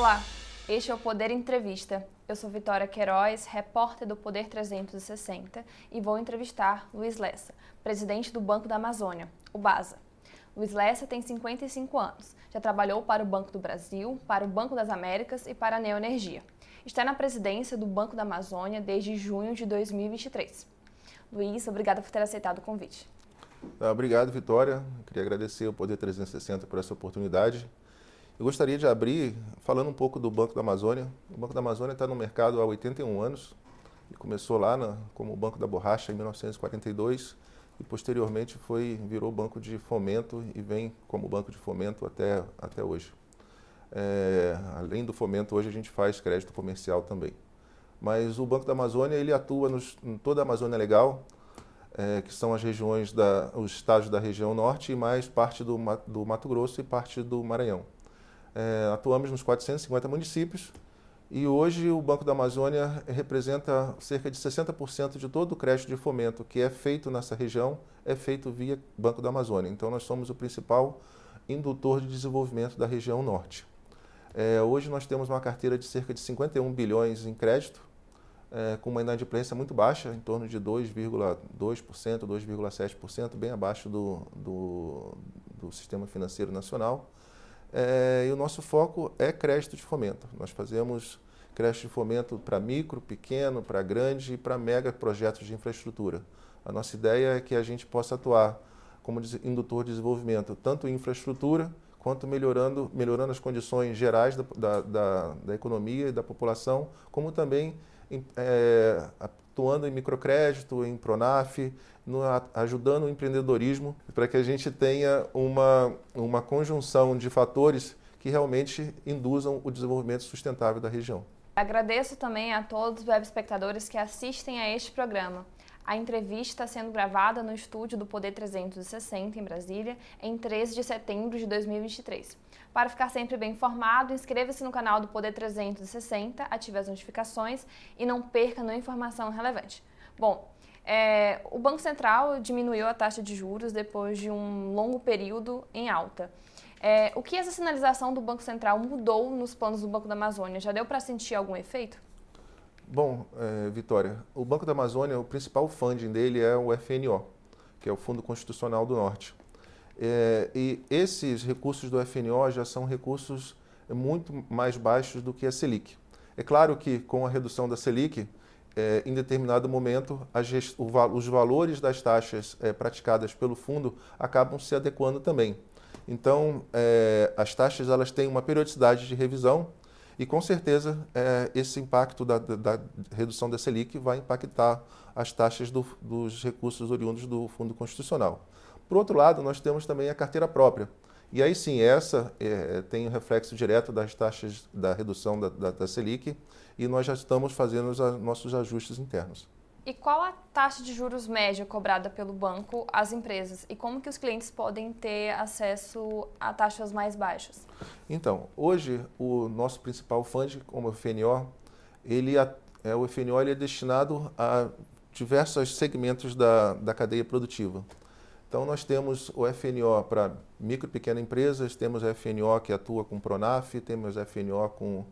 Olá, este é o Poder Entrevista. Eu sou Vitória Queiroz, repórter do Poder 360 e vou entrevistar Luiz Lessa, presidente do Banco da Amazônia, o BASA. Luiz Lessa tem 55 anos, já trabalhou para o Banco do Brasil, para o Banco das Américas e para a Neoenergia. Está na presidência do Banco da Amazônia desde junho de 2023. Luiz, obrigada por ter aceitado o convite. Ah, obrigado, Vitória. Queria agradecer ao Poder 360 por essa oportunidade. Eu gostaria de abrir falando um pouco do Banco da Amazônia. O Banco da Amazônia está no mercado há 81 anos. Ele começou lá na, como Banco da Borracha em 1942 e posteriormente foi virou banco de fomento e vem como banco de fomento até, até hoje. É, além do fomento, hoje a gente faz crédito comercial também. Mas o Banco da Amazônia ele atua nos, em toda a Amazônia Legal, é, que são as regiões da, os estados da região norte e mais parte do, do Mato Grosso e parte do Maranhão. É, atuamos nos 450 municípios e hoje o Banco da Amazônia representa cerca de 60% de todo o crédito de fomento que é feito nessa região, é feito via Banco da Amazônia. Então nós somos o principal indutor de desenvolvimento da região norte. É, hoje nós temos uma carteira de cerca de 51 bilhões em crédito, é, com uma inadimplência muito baixa, em torno de 2,2%, 2,7%, bem abaixo do, do, do, sistema financeiro nacional. É, e o nosso foco é crédito de fomento. Nós fazemos crédito de fomento para micro, pequeno, para grande e para mega projetos de infraestrutura. A nossa ideia é que a gente possa atuar como indutor de desenvolvimento, tanto em infraestrutura, quanto melhorando, melhorando as condições gerais da, da, da, da economia e da população, como também é, atuando em microcrédito, em Pronaf, no, ajudando o empreendedorismo, para que a gente tenha uma, uma conjunção de fatores que realmente induzam o desenvolvimento sustentável da região. Agradeço também a todos os web espectadores que assistem a este programa. A entrevista está sendo gravada no estúdio do Poder 360 em Brasília em 13 de setembro de 2023. Para ficar sempre bem informado, inscreva-se no canal do Poder 360, ative as notificações e não perca nenhuma informação relevante. Bom, é, o Banco Central diminuiu a taxa de juros depois de um longo período em alta. É, o que essa sinalização do Banco Central mudou nos planos do Banco da Amazônia? Já deu para sentir algum efeito? Bom, é, Vitória, o Banco da Amazônia, o principal funding dele é o FNO, que é o Fundo Constitucional do Norte. É, e esses recursos do FNO já são recursos muito mais baixos do que a Selic. É claro que com a redução da Selic, é, em determinado momento, o, os valores das taxas é, praticadas pelo fundo acabam se adequando também. Então, é, as taxas elas têm uma periodicidade de revisão e com certeza é, esse impacto da, da, da, redução da Selic vai impactar as taxas do, dos recursos oriundos do Fundo Constitucional. Por outro lado, nós temos também a carteira própria. E aí sim, essa é, tem um reflexo direto das taxas da redução da, da, da Selic e nós já estamos fazendo os nossos ajustes internos. E qual a taxa de juros média cobrada pelo banco às empresas? E como que os clientes podem ter acesso a taxas mais baixas? Então, hoje o nosso principal fundo, como o FNO, ele é, o FNO ele é destinado a diversos segmentos da, da cadeia produtiva. Então, nós temos o FNO para micro e pequenas empresas, temos o FNO que atua com Pronaf, temos o FNO com,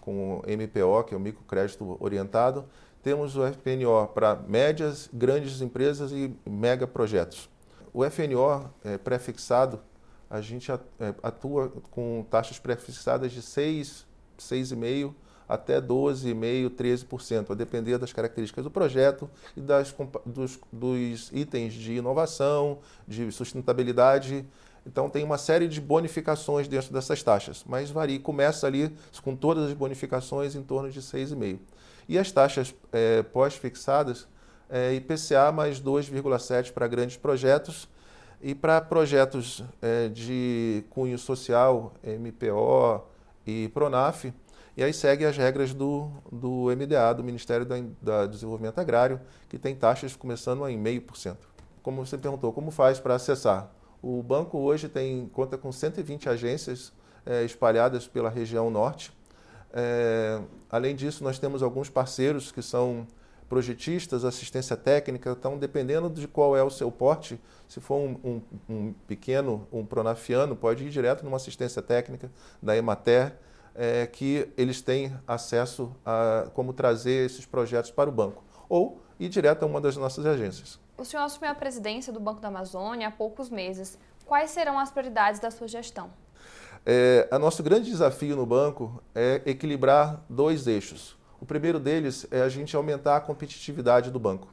com MPO, que é o microcrédito orientado, temos o FNO para médias, grandes empresas e mega projetos. O FNO é, pré-fixado, a gente é, atua com taxas pré-fixadas de 6, 6,5% até 12,5%, 13%, a depender das características do projeto e das, dos, dos itens de inovação, de sustentabilidade. Então tem uma série de bonificações dentro dessas taxas, mas varia, começa ali com todas as bonificações em torno de 6,5%. E as taxas é, pós-fixadas, é, IPCA mais 2,7 para grandes projetos e para projetos é, de cunho social, MPO e Pronaf, e aí segue as regras do, do MDA, do Ministério da, da Desenvolvimento Agrário, que tem taxas começando em 0,5%. Como você perguntou, como faz para acessar? O banco hoje tem conta com 120 agências é, espalhadas pela região norte, é, além disso, nós temos alguns parceiros que são projetistas, assistência técnica, então dependendo de qual é o seu porte, se for um, um, um pequeno, um pronafiano, pode ir direto numa assistência técnica da Emater, é, que eles têm acesso a como trazer esses projetos para o banco, ou ir direto a uma das nossas agências. O senhor assumiu a presidência do Banco da Amazônia há poucos meses. Quais serão as prioridades da sua gestão? É, a nosso grande desafio no banco é equilibrar dois eixos. O primeiro deles é a gente aumentar a competitividade do banco.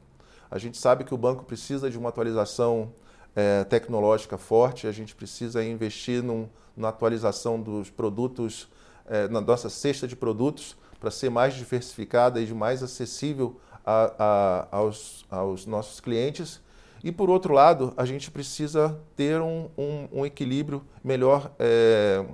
A gente sabe que o banco precisa de uma atualização é, tecnológica forte, a gente precisa investir num, na atualização dos produtos, é, na nossa cesta de produtos, para ser mais diversificada e mais acessível a, a, aos, aos nossos clientes e, por outro lado, a gente precisa ter um, um, um equilíbrio melhor, é,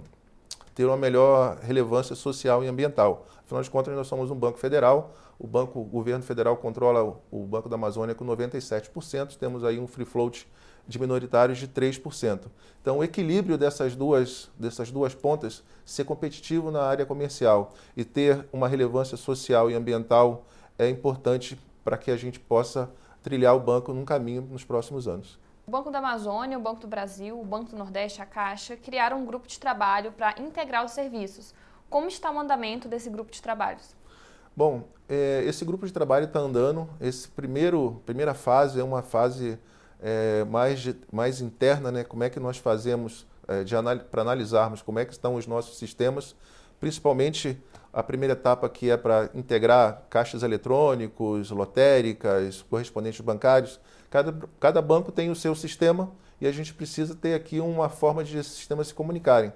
ter uma melhor relevância social e ambiental. Afinal de contas, nós somos um banco federal, o, banco, o governo federal controla o Banco da Amazônia com 97%, temos aí um free float de minoritários de 3%. Então, o equilíbrio dessas duas, dessas duas pontas, ser competitivo na área comercial e ter uma relevância social e ambiental é importante para que a gente possa trilhar o banco num caminho nos próximos anos. O Banco da Amazônia, o Banco do Brasil, o Banco do Nordeste, a Caixa, criaram um grupo de trabalho para integrar os serviços. Como está o andamento desse grupo de trabalhos? Bom, é, esse grupo de trabalho está andando. Esse primeiro primeira fase é uma fase é, mais, mais interna, né? Como é que nós fazemos é, anal para analisarmos como é que estão os nossos sistemas, principalmente a primeira etapa que é para integrar caixas eletrônicos, lotéricas, correspondentes bancários. Cada, cada banco tem o seu sistema e a gente precisa ter aqui uma forma de esses sistemas se comunicarem.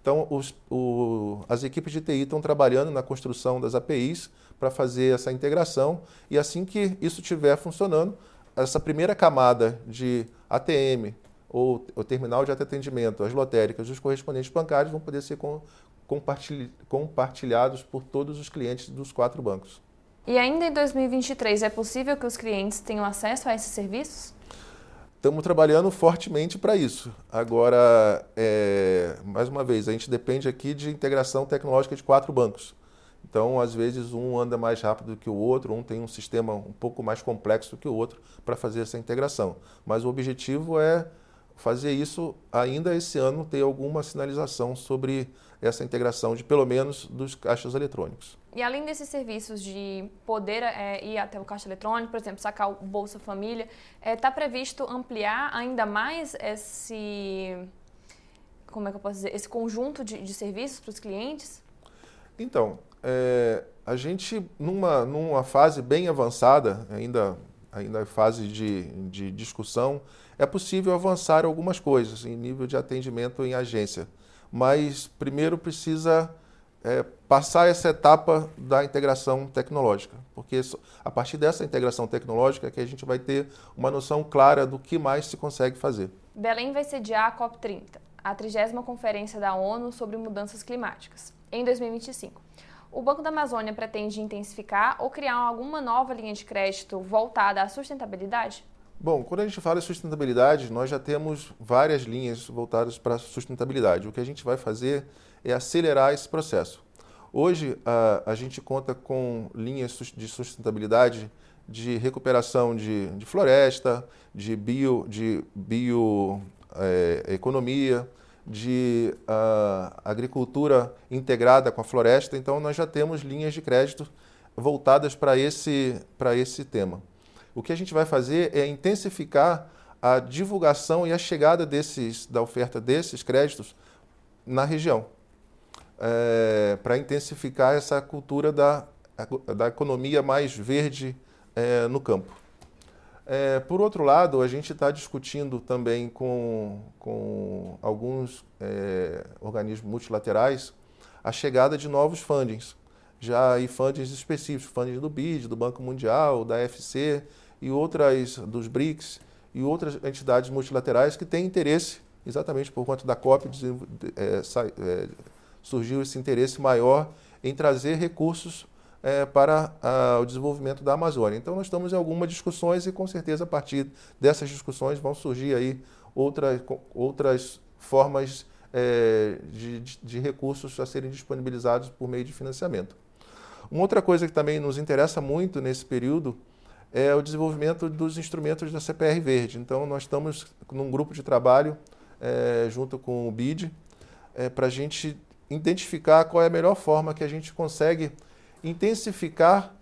Então, os, o, as equipes de TI estão trabalhando na construção das APIs para fazer essa integração e assim que isso estiver funcionando, essa primeira camada de ATM ou o terminal de atendimento, as lotéricas, os correspondentes bancários vão poder ser compartilhados por todos os clientes dos quatro bancos. E ainda em 2023, é possível que os clientes tenham acesso a esses serviços? Estamos trabalhando fortemente para isso. Agora, é, mais uma vez, a gente depende aqui de integração tecnológica de quatro bancos. Então, às vezes, um anda mais rápido que o outro, um tem um sistema um pouco mais complexo que o outro para fazer essa integração. Mas o objetivo é fazer isso ainda esse ano, ter alguma sinalização sobre essa integração de pelo menos dos caixas eletrônicos. E além desses serviços de poder é, ir até o caixa eletrônico, por exemplo, sacar o Bolsa Família, está é, tá previsto ampliar ainda mais esse, como é que eu posso dizer, esse conjunto de, de serviços para os clientes? Então, é, a gente numa, numa fase bem avançada, ainda ainda fase de, de discussão, é possível avançar algumas coisas em nível de atendimento em agência mas primeiro precisa é, passar essa etapa da integração tecnológica, porque a partir dessa integração tecnológica é que a gente vai ter uma noção clara do que mais se consegue fazer. Belém vai sediar a COP30, a 30 Conferência da ONU sobre Mudanças Climáticas, em 2025. O Banco da Amazônia pretende intensificar ou criar alguma nova linha de crédito voltada à sustentabilidade? Bom, quando a gente fala de sustentabilidade, nós já temos várias linhas voltadas para a sustentabilidade. O que a gente vai fazer é acelerar esse processo. Hoje, a, a gente conta com linhas de sustentabilidade de recuperação de, de floresta, de bio, de bioeconomia, é, de uh, agricultura integrada com a floresta. Então, nós já temos linhas de crédito voltadas para esse, esse tema. O que a gente vai fazer é intensificar a divulgação e a chegada desses, da oferta desses créditos na região, é, para intensificar essa cultura da, da economia mais verde é, no campo. É, por outro lado, a gente está discutindo também com, com alguns organismos multilaterais a chegada de novos fundings, já aí fundings específicos, fundings do BID, do Banco Mundial, da FC, e outras dos BRICS e outras entidades multilaterais que têm interesse, exatamente por conta da COP, é, é, surgiu esse interesse maior em trazer recursos é, para a, o desenvolvimento da Amazônia. Então, nós estamos em algumas discussões e, com certeza, a partir dessas discussões vão surgir aí outras, outras formas é, de, de recursos a serem disponibilizados por meio de financiamento. Uma outra coisa que também nos interessa muito nesse período é o desenvolvimento dos instrumentos da CPR Verde. Então, nós estamos num grupo de trabalho é, junto com o BID é, para a gente identificar qual é a melhor forma que a gente consegue intensificar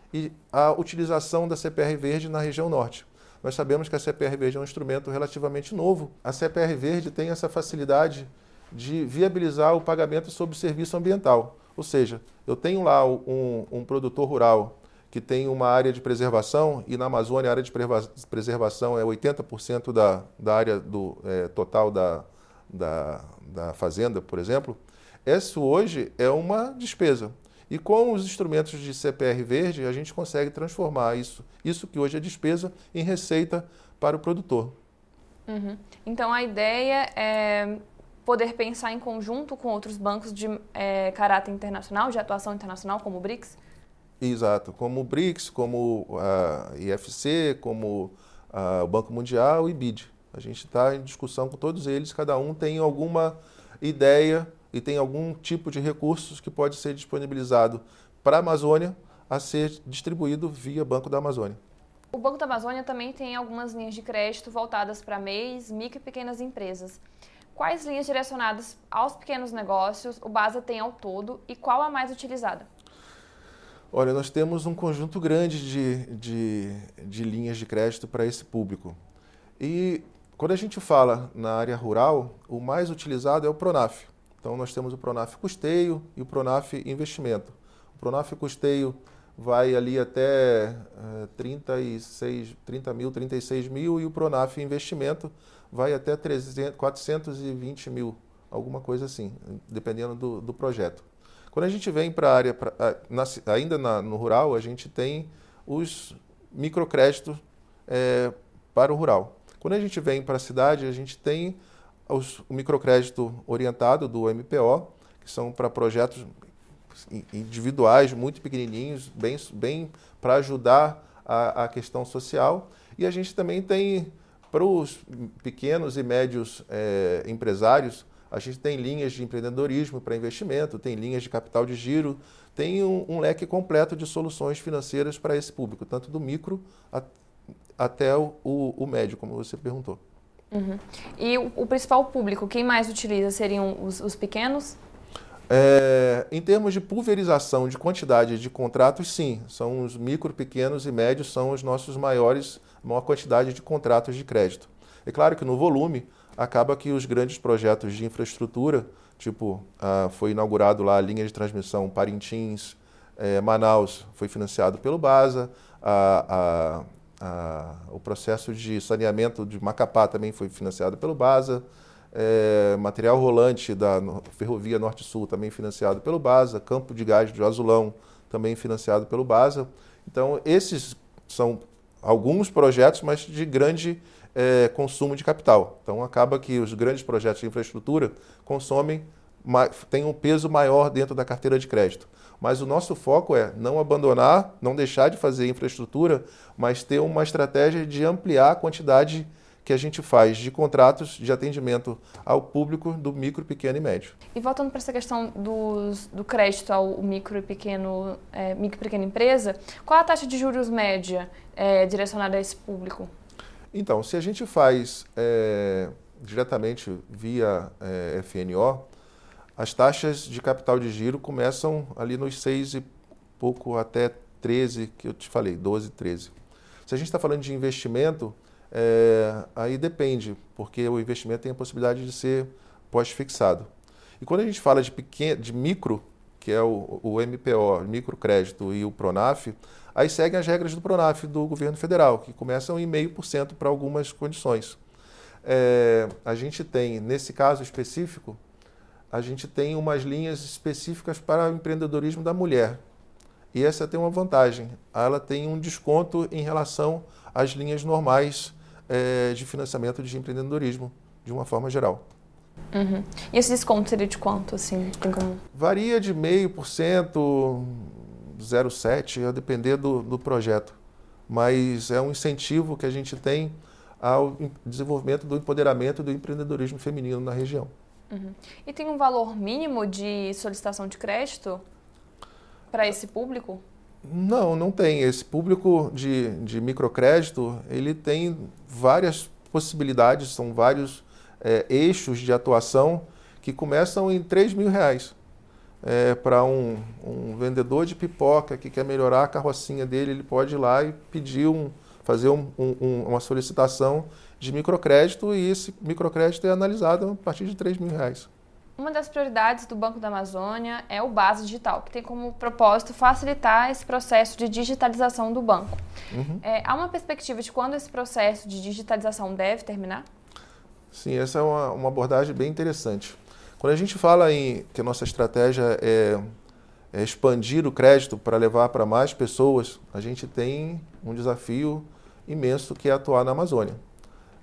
a utilização da CPR Verde na região norte. Nós sabemos que a CPR Verde é um instrumento relativamente novo. A CPR Verde tem essa facilidade de viabilizar o pagamento sobre serviço ambiental. Ou seja, eu tenho lá um, um produtor rural que tem uma área de preservação, e na Amazônia a área de preservação é 80% da, da área do, é, total da, da, da fazenda, por exemplo, isso hoje é uma despesa. E com os instrumentos de CPR verde, a gente consegue transformar isso, isso que hoje é despesa, em receita para o produtor. Uhum. Então a ideia é poder pensar em conjunto com outros bancos de é, caráter internacional, de atuação internacional, como o BRICS? Exato, como o BRICS, como a IFC, como a, o Banco Mundial e BID. A gente está em discussão com todos eles, cada um tem alguma ideia e tem algum tipo de recursos que pode ser disponibilizado para a Amazônia a ser distribuído via Banco da Amazônia. O Banco da Amazônia também tem algumas linhas de crédito voltadas para MEIs, micro e pequenas empresas. Quais linhas direcionadas aos pequenos negócios o BASA tem ao todo e qual a mais utilizada? Olha, nós temos um conjunto grande de, de, de linhas de crédito para esse público. E quando a gente fala na área rural, o mais utilizado é o Pronaf. Então nós temos o Pronaf Custeio e o Pronaf Investimento. O Pronaf Custeio vai ali até uh, 36, 30 mil, 36 mil e o Pronaf Investimento vai até 300, 420 mil, alguma coisa assim, dependendo do, do projeto. Quando a gente vem para a área, pra, na, ainda na, no rural, a gente tem os microcréditos é, para o rural. Quando a gente vem para a cidade, a gente tem os, o microcrédito orientado do MPO, que são para projetos individuais, muito pequenininhos, bem, bem para ajudar a, a questão social. E a gente também tem para os pequenos e médios é, empresários, a gente tem linhas de empreendedorismo para investimento, tem linhas de capital de giro, tem um, um leque completo de soluções financeiras para esse público, tanto do micro a, até o, o, o, médio, como você perguntou. Uhum. E o, o, principal público, quem mais utiliza seriam os, os pequenos? É, em termos de pulverização de quantidade de contratos, sim, são os micro, pequenos e médios são os nossos maiores maior quantidade de contratos de crédito. É claro que no volume acaba que os grandes projetos de infraestrutura, tipo, ah, foi inaugurado lá a linha de transmissão Parintins, eh, Manaus, foi financiado pelo BASA, a, a, a, o processo de saneamento de Macapá também foi financiado pelo BASA, eh, material rolante da Ferrovia Norte-Sul também financiado pelo BASA, campo de gás de Azulão também financiado pelo BASA. Então, esses são alguns projetos, mas de grande é, consumo de capital. Então acaba que os grandes projetos de infraestrutura consomem, têm um peso maior dentro da carteira de crédito. Mas o nosso foco é não abandonar, não deixar de fazer infraestrutura, mas ter uma estratégia de ampliar a quantidade que a gente faz de contratos de atendimento ao público do micro, pequeno e médio. E voltando para essa questão do crédito ao micro e pequeno, é, micro e pequena empresa, qual a taxa de juros média é, direcionada a esse público? Então, se a gente faz é, diretamente via é, FNO, as taxas de capital de giro começam ali nos 6 e pouco até 13, que eu te falei, 12, 13. Se a gente está falando de investimento, é, aí depende, porque o investimento tem a possibilidade de ser pós-fixado. E quando a gente fala de, pequeno, de micro, que é o, o MPO, microcrédito e o Pronaf, aí seguem as regras do Pronaf do governo federal, que começam em 0,5% para algumas condições. É, a gente tem, nesse caso específico, a gente tem umas linhas específicas para o empreendedorismo da mulher. E essa tem uma vantagem, ela tem um desconto em relação às linhas normais é, de financiamento de empreendedorismo, de uma forma geral. Uhum. E esse desconto seria de quanto? Assim. Varia de meio por cento, 0,7, a depender do, do projeto. Mas é um incentivo que a gente tem ao desenvolvimento do empoderamento do empreendedorismo feminino na região. Uhum. E tem um valor mínimo de solicitação de crédito para esse público? Não, não tem. Esse público de, de microcrédito, ele tem várias possibilidades, são vários é, eixos de atuação que começam em 3 mil reais. É, para um, um, vendedor de pipoca que quer melhorar a carrocinha dele, ele pode ir lá e pedir um, fazer um, um, uma solicitação de microcrédito e esse microcrédito é analisado a partir de 3 mil reais. Uma das prioridades do Banco da Amazônia é o Base Digital, que tem como propósito facilitar esse processo de digitalização do banco. Uhum. É, há uma perspectiva de quando esse processo de digitalização deve terminar? Sim, essa é uma, uma abordagem bem interessante. Quando a gente fala em que a nossa estratégia é, é expandir o crédito para levar para mais pessoas, a gente tem um desafio imenso que é atuar na Amazônia.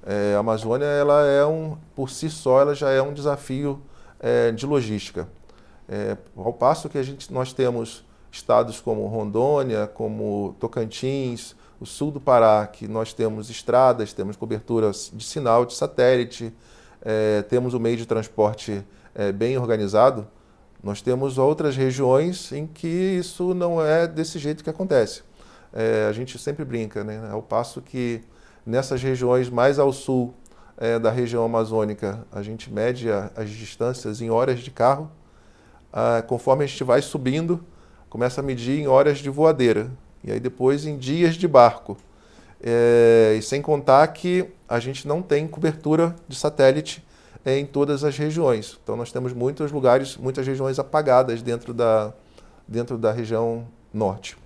É, a Amazônia, ela é um, por si só, ela já é um desafio é, de logística. É, ao passo que a gente, nós temos estados como Rondônia, como Tocantins, o sul do Pará, que nós temos estradas, temos cobertura de sinal de satélite, é, temos o meio de transporte é, bem organizado, nós temos outras regiões em que isso não é desse jeito que acontece. É, a gente sempre brinca, né? ao passo que nessas regiões mais ao sul é, da região amazônica, a gente mede a, as distâncias em horas de carro, ah, conforme a gente vai subindo, começa a medir em horas de voadeira, e aí depois em dias de barco. É, e sem contar que a gente não tem cobertura de satélite em todas as regiões. Então nós temos muitos lugares, muitas regiões apagadas dentro da, dentro da região norte.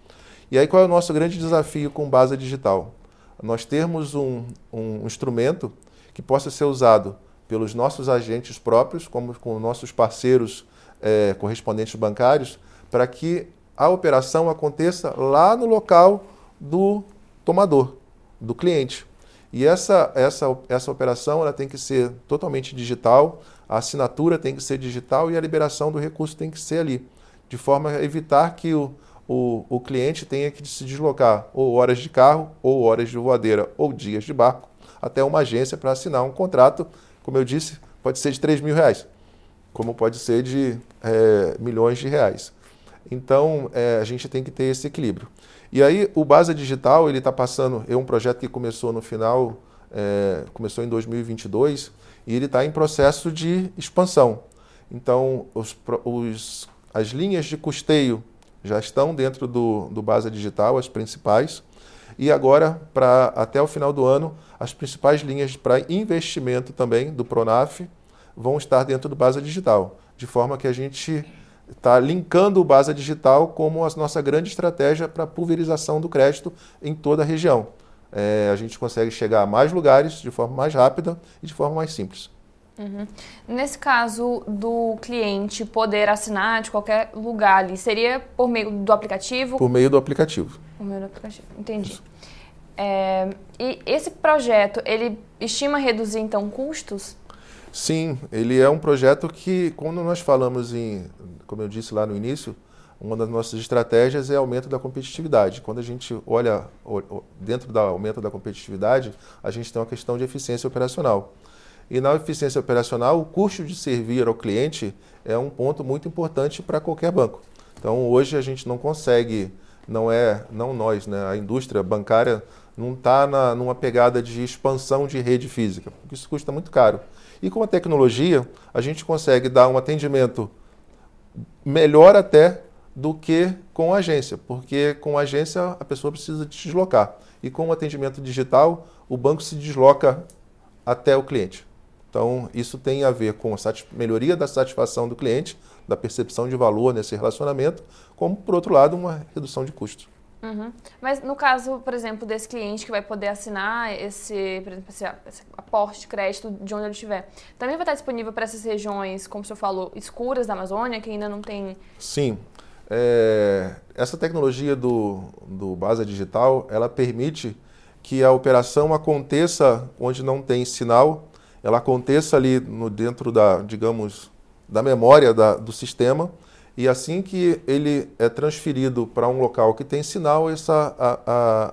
E aí qual é o nosso grande desafio com base digital? Nós termos um, um instrumento que possa ser usado pelos nossos agentes próprios, como com nossos parceiros é, correspondentes bancários, para que a operação aconteça lá no local do tomador, do cliente. E essa, essa, essa operação ela tem que ser totalmente digital, a assinatura tem que ser digital e a liberação do recurso tem que ser ali, de forma a evitar que o, o, o cliente tenha que se deslocar ou horas de carro, ou horas de voadeira, ou dias de barco, até uma agência para assinar um contrato, como eu disse, pode ser de 3 mil reais, como pode ser de é, milhões de reais. Então, é, a gente tem que ter esse equilíbrio. E aí o Basa Digital ele está passando, é um projeto que começou no final, é, começou em 2022 e ele está em processo de expansão. Então os, os, as linhas de custeio já estão dentro do, do Basa Digital, as principais. E agora, para até o final do ano, as principais linhas para investimento também do Pronaf vão estar dentro do Basa Digital, de forma que a gente está linkando o Basa Digital como a nossa grande estratégia para pulverização do crédito em toda a região. É, a gente consegue chegar a mais lugares de forma mais rápida e de forma mais simples. Uhum. Nesse caso do cliente poder assinar de qualquer lugar ali, seria por meio do aplicativo? Por meio do aplicativo. Por meio do aplicativo, entendi. É, e esse projeto, ele estima reduzir então custos? Sim, ele é um projeto que, quando nós falamos em, como eu disse lá no início, uma das nossas estratégias é aumento da competitividade. Quando a gente olha dentro do aumento da competitividade, a gente tem uma questão de eficiência operacional. E na eficiência operacional, o custo de servir ao cliente é um ponto muito importante para qualquer banco. Então, hoje a gente não consegue, não é, não nós, né, a indústria bancária não está numa pegada de expansão de rede física, porque isso custa muito caro. E com a tecnologia, a gente consegue dar um atendimento melhor até do que com a agência, porque com a agência a pessoa precisa se deslocar. E com o atendimento digital, o banco se desloca até o cliente. Então, isso tem a ver com a melhoria da satisfação do cliente, da percepção de valor nesse relacionamento, como, por outro lado, uma redução de custos. Uhum. Mas no caso, por exemplo, desse cliente que vai poder assinar esse, por exemplo, esse, esse aporte de crédito de onde ele estiver, também vai estar disponível para essas regiões, como o senhor falou, escuras da Amazônia, que ainda não tem... Sim. É, essa tecnologia do, do Digital, ela permite que a operação aconteça onde não tem sinal, ela aconteça ali no, dentro da, digamos, da memória da, do sistema, e assim que ele é transferido para um local que tem sinal, essa, a,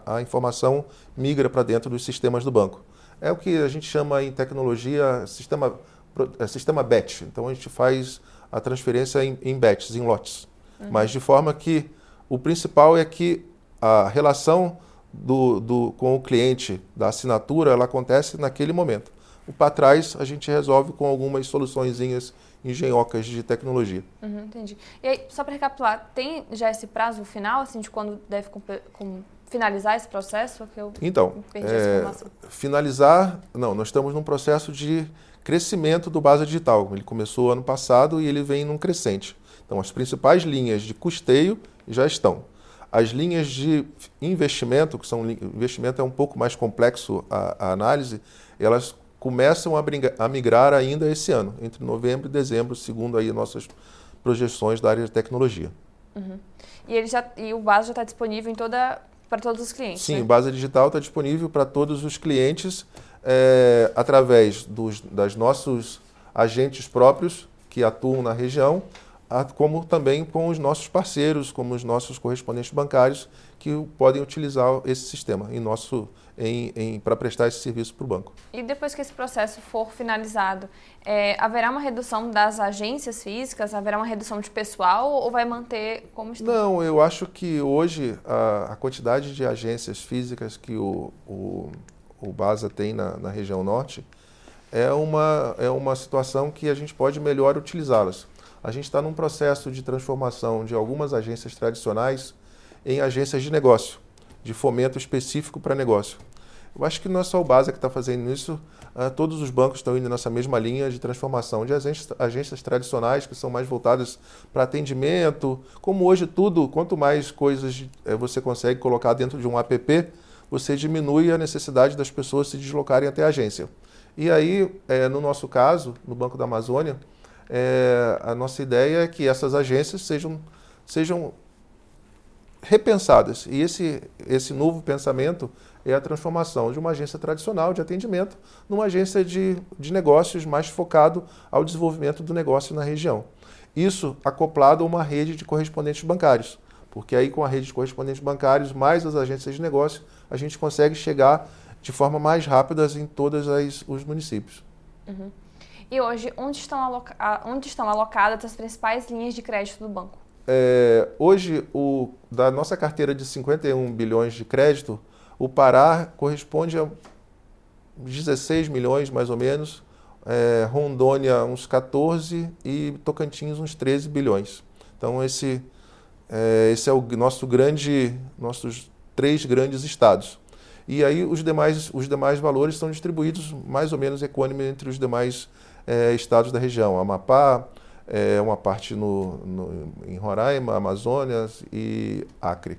a, a informação migra para dentro dos sistemas do banco. É o que a gente chama em tecnologia sistema, é, sistema batch. Então a gente faz a transferência em, em batches, em lotes. Uhum. Mas de forma que o principal é que a relação do, do, com o cliente da assinatura ela acontece naquele momento. o para trás a gente resolve com algumas soluçõezinhas engenhocas de tecnologia. Uhum, entendi. E aí, só para recapitular, tem já esse prazo final, assim, de quando deve com, finalizar esse processo? Que eu então, é, finalizar, não, nós estamos num processo de crescimento do Basa Digital. Ele começou ano passado e ele vem num crescente. Então, as principais linhas de custeio já estão. As linhas de investimento, que são investimento é um pouco mais complexo a, a análise, elas começam a, a, migrar ainda esse ano, entre novembro e dezembro, segundo aí nossas projeções da área de tecnologia. Uhum. E, ele já, e o Basa já está disponível em toda para todos os clientes? Sim, né? o Basa Digital está disponível para todos os clientes é, através dos das nossos agentes próprios que atuam na região, como também com os nossos parceiros, como os nossos correspondentes bancários, que podem utilizar esse sistema em nosso em, em para prestar esse serviço para o banco. E depois que esse processo for finalizado, é, haverá uma redução das agências físicas? Haverá uma redução de pessoal ou vai manter como está? Não, eu acho que hoje a, a quantidade de agências físicas que o, o, o BASA tem na, na região norte é uma, é uma situação que a gente pode melhor utilizá-las. A gente está num processo de transformação de algumas agências tradicionais em agências de negócio, de fomento específico para negócio. Eu acho que não é só o Basa que está fazendo isso, uh, todos os bancos estão indo nessa mesma linha de transformação de agências, agências tradicionais que são mais voltadas para atendimento. Como hoje tudo, quanto mais coisas uh, você consegue colocar dentro de um app, você diminui a necessidade das pessoas se deslocarem até a agência. E aí, uh, no nosso caso, no Banco da Amazônia, a nossa ideia é que essas agências sejam, sejam repensadas. E esse, esse novo pensamento é a transformação de uma agência tradicional de atendimento numa agência de, de negócios mais focado ao desenvolvimento do negócio na região. Isso acoplado a uma rede de correspondentes bancários, porque aí com a rede de correspondentes bancários mais as agências de negócio, a gente consegue chegar de forma mais rápida em todos os municípios. Uhum. E hoje, onde estão, aloca onde estão alocadas as principais linhas de crédito do banco? É, hoje, o, da nossa carteira de 51 bilhões de crédito, o Pará corresponde a 16 milhões, mais ou menos. É, Rondônia, uns 14 e Tocantins, uns 13 bilhões. Então, esse, é, esse é o nosso grande, nossos três grandes estados. E aí os demais, os demais valores estão distribuídos mais ou menos equânime entre os demais é, estados da região. Amapá, é, uma parte no, no, em Roraima, Amazônia e Acre.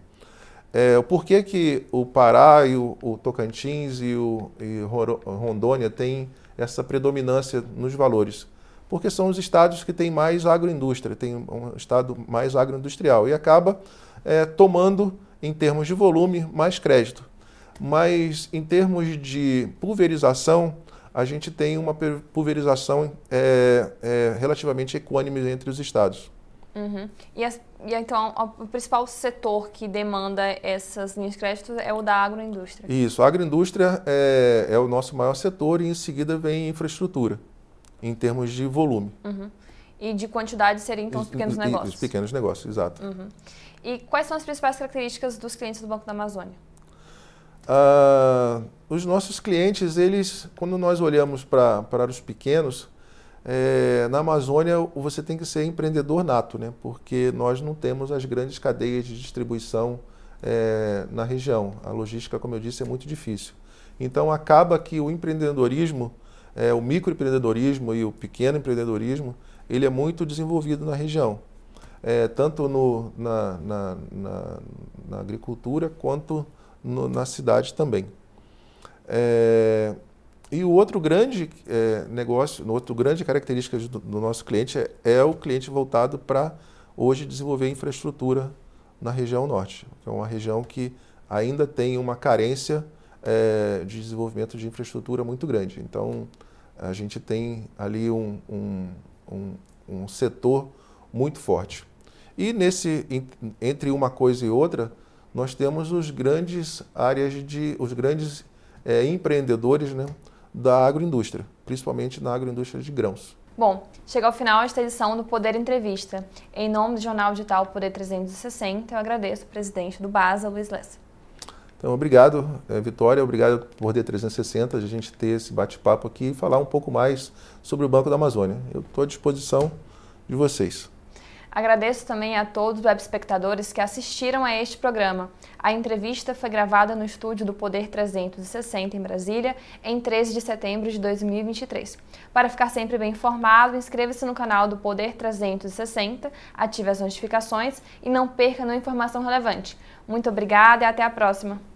É, por que, que o Pará e o, o Tocantins e, o, e Rondônia têm essa predominância nos valores? Porque são os estados que têm mais agroindústria, tem um estado mais agroindustrial e acaba é, tomando, em termos de volume, mais crédito. Mas em termos de pulverização, a gente tem uma pulverização é, é, relativamente equânime entre os estados. Uhum. E, as, e, então, o principal setor que demanda essas linhas de crédito é o da agroindústria? Isso, a agroindústria é, é o nosso maior setor e em seguida vem infraestrutura, em termos de volume. Uhum. E de quantidade seriam então os pequenos negócios? Os pequenos negócios, exato. Uhum. E quais são as principais características dos clientes do Banco da Amazônia? Uh, os nossos clientes, eles, quando nós olhamos para os pequenos, é, na Amazônia você tem que ser empreendedor nato, né? porque nós não temos as grandes cadeias de distribuição é, na região. A logística, como eu disse, é muito difícil. Então acaba que o empreendedorismo, é, o microempreendedorismo e o pequeno empreendedorismo, ele é muito desenvolvido na região. É, tanto no, na, na, na, na, agricultura quanto no, na cidade também. É, e o outro grande é, negócio, outro grande característica do, do nosso cliente é, é, o cliente voltado para hoje desenvolver infraestrutura na região norte, que é uma região que ainda tem uma carência é, de desenvolvimento de infraestrutura muito grande. Então, a gente tem ali um, um, um, um setor muito forte. E nesse, entre uma coisa e outra, nós temos os grandes áreas de, os grandes é, empreendedores, né? da agroindústria, principalmente na agroindústria de grãos. Bom, chega ao final esta edição do Poder Entrevista. Em nome do Jornal Digital Poder 360, eu agradeço o presidente do BASA, Luiz Lessa. Então, obrigado, eh, Vitória, obrigado por Poder 360, a gente ter esse bate-papo aqui e falar um pouco mais sobre o Banco da Amazônia. Eu estou à disposição de vocês. Agradeço também a todos os web espectadores que assistiram a este programa. A entrevista foi gravada no estúdio do Poder 360 em Brasília, em 13 de setembro de 2023. Para ficar sempre bem informado, inscreva-se no canal do Poder 360, ative as notificações e não perca nenhuma informação relevante. Muito obrigada e até a próxima!